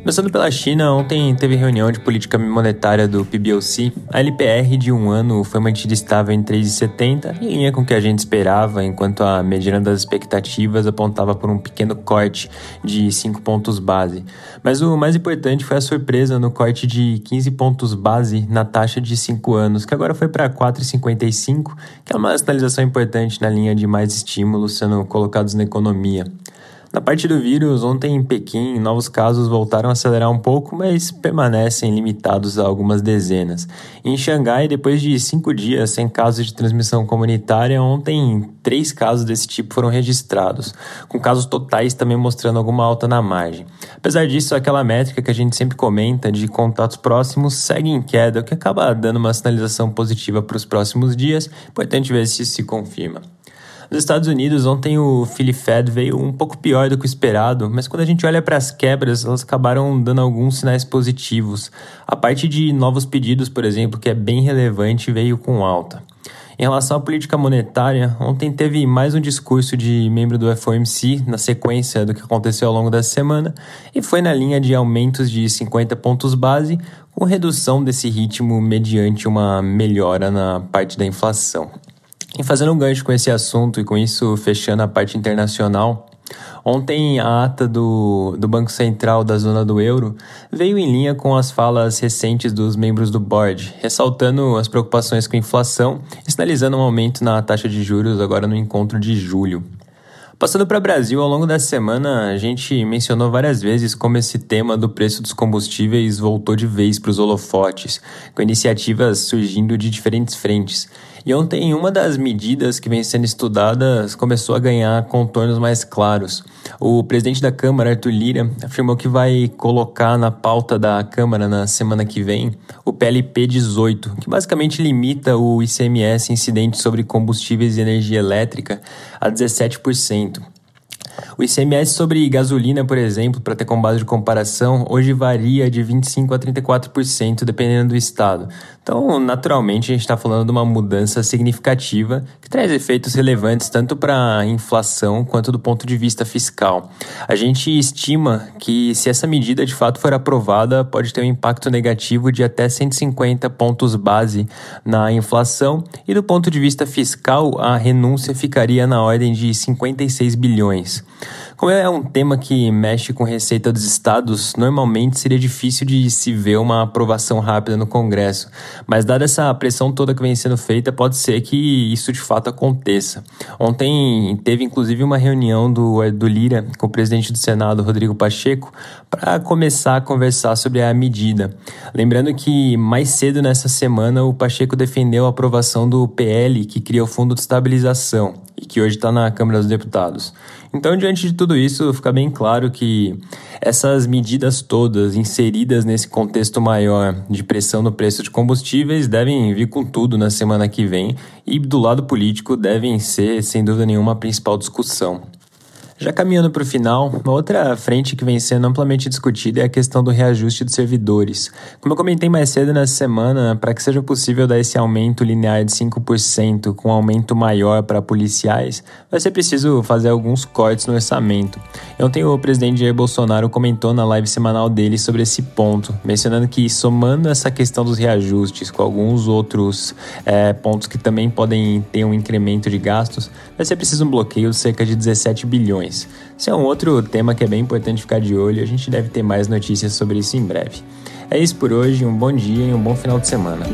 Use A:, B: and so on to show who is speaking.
A: Começando pela China, ontem teve reunião de política monetária do PBOC. A LPR de um ano foi mantida estável em 3,70, em linha com o que a gente esperava, enquanto a mediana das expectativas apontava por um pequeno corte de 5 pontos base. Mas o mais importante foi a surpresa no corte de 15 pontos base na taxa de 5 anos, que agora foi para 4,55, que é uma sinalização importante na linha de mais estímulos sendo colocados na economia. Na parte do vírus, ontem em Pequim, novos casos voltaram a acelerar um pouco, mas permanecem limitados a algumas dezenas. Em Xangai, depois de cinco dias sem casos de transmissão comunitária, ontem três casos desse tipo foram registrados, com casos totais também mostrando alguma alta na margem. Apesar disso, aquela métrica que a gente sempre comenta de contatos próximos segue em queda, o que acaba dando uma sinalização positiva para os próximos dias. Importante ver se isso se confirma. Nos Estados Unidos, ontem o Philly Fed veio um pouco pior do que o esperado, mas quando a gente olha para as quebras, elas acabaram dando alguns sinais positivos. A parte de novos pedidos, por exemplo, que é bem relevante, veio com alta. Em relação à política monetária, ontem teve mais um discurso de membro do FOMC na sequência do que aconteceu ao longo da semana e foi na linha de aumentos de 50 pontos base, com redução desse ritmo mediante uma melhora na parte da inflação. E fazendo um gancho com esse assunto e com isso fechando a parte internacional, Ontem, a ata do, do Banco Central da zona do euro veio em linha com as falas recentes dos membros do board, ressaltando as preocupações com a inflação e sinalizando um aumento na taxa de juros agora no encontro de julho. Passando para o Brasil, ao longo da semana a gente mencionou várias vezes como esse tema do preço dos combustíveis voltou de vez para os holofotes, com iniciativas surgindo de diferentes frentes. E ontem, uma das medidas que vem sendo estudadas começou a ganhar contornos mais claros. O presidente da Câmara, Arthur Lira, afirmou que vai colocar na pauta da Câmara na semana que vem o PLP 18, que basicamente limita o ICMS incidente sobre combustíveis e energia elétrica a 17%. O ICMS sobre gasolina, por exemplo, para ter como base de comparação, hoje varia de 25% a 34%, dependendo do estado. Então, naturalmente, a gente está falando de uma mudança significativa que traz efeitos relevantes tanto para a inflação quanto do ponto de vista fiscal. A gente estima que, se essa medida de fato for aprovada, pode ter um impacto negativo de até 150 pontos base na inflação, e do ponto de vista fiscal, a renúncia ficaria na ordem de 56 bilhões. Como é um tema que mexe com receita dos estados, normalmente seria difícil de se ver uma aprovação rápida no Congresso, mas dada essa pressão toda que vem sendo feita, pode ser que isso de fato aconteça. Ontem teve inclusive uma reunião do, do Lira com o presidente do Senado, Rodrigo Pacheco, para começar a conversar sobre a medida. Lembrando que mais cedo nessa semana o Pacheco defendeu a aprovação do PL que cria o Fundo de Estabilização e que hoje está na Câmara dos Deputados. Então, diante de tudo isso, fica bem claro que essas medidas todas inseridas nesse contexto maior de pressão no preço de combustíveis devem vir com tudo na semana que vem e, do lado político, devem ser, sem dúvida nenhuma, a principal discussão. Já caminhando para o final, uma outra frente que vem sendo amplamente discutida é a questão do reajuste dos servidores. Como eu comentei mais cedo nessa semana, para que seja possível dar esse aumento linear de 5% com um aumento maior para policiais, vai ser preciso fazer alguns cortes no orçamento. Ontem o presidente Jair Bolsonaro comentou na live semanal dele sobre esse ponto, mencionando que somando essa questão dos reajustes com alguns outros é, pontos que também podem ter um incremento de gastos, vai ser preciso um bloqueio de cerca de 17 bilhões eleições. Esse é um outro tema que é bem importante ficar de olho a gente deve ter mais notícias sobre isso em breve. É isso por hoje, um bom dia e um bom final de semana.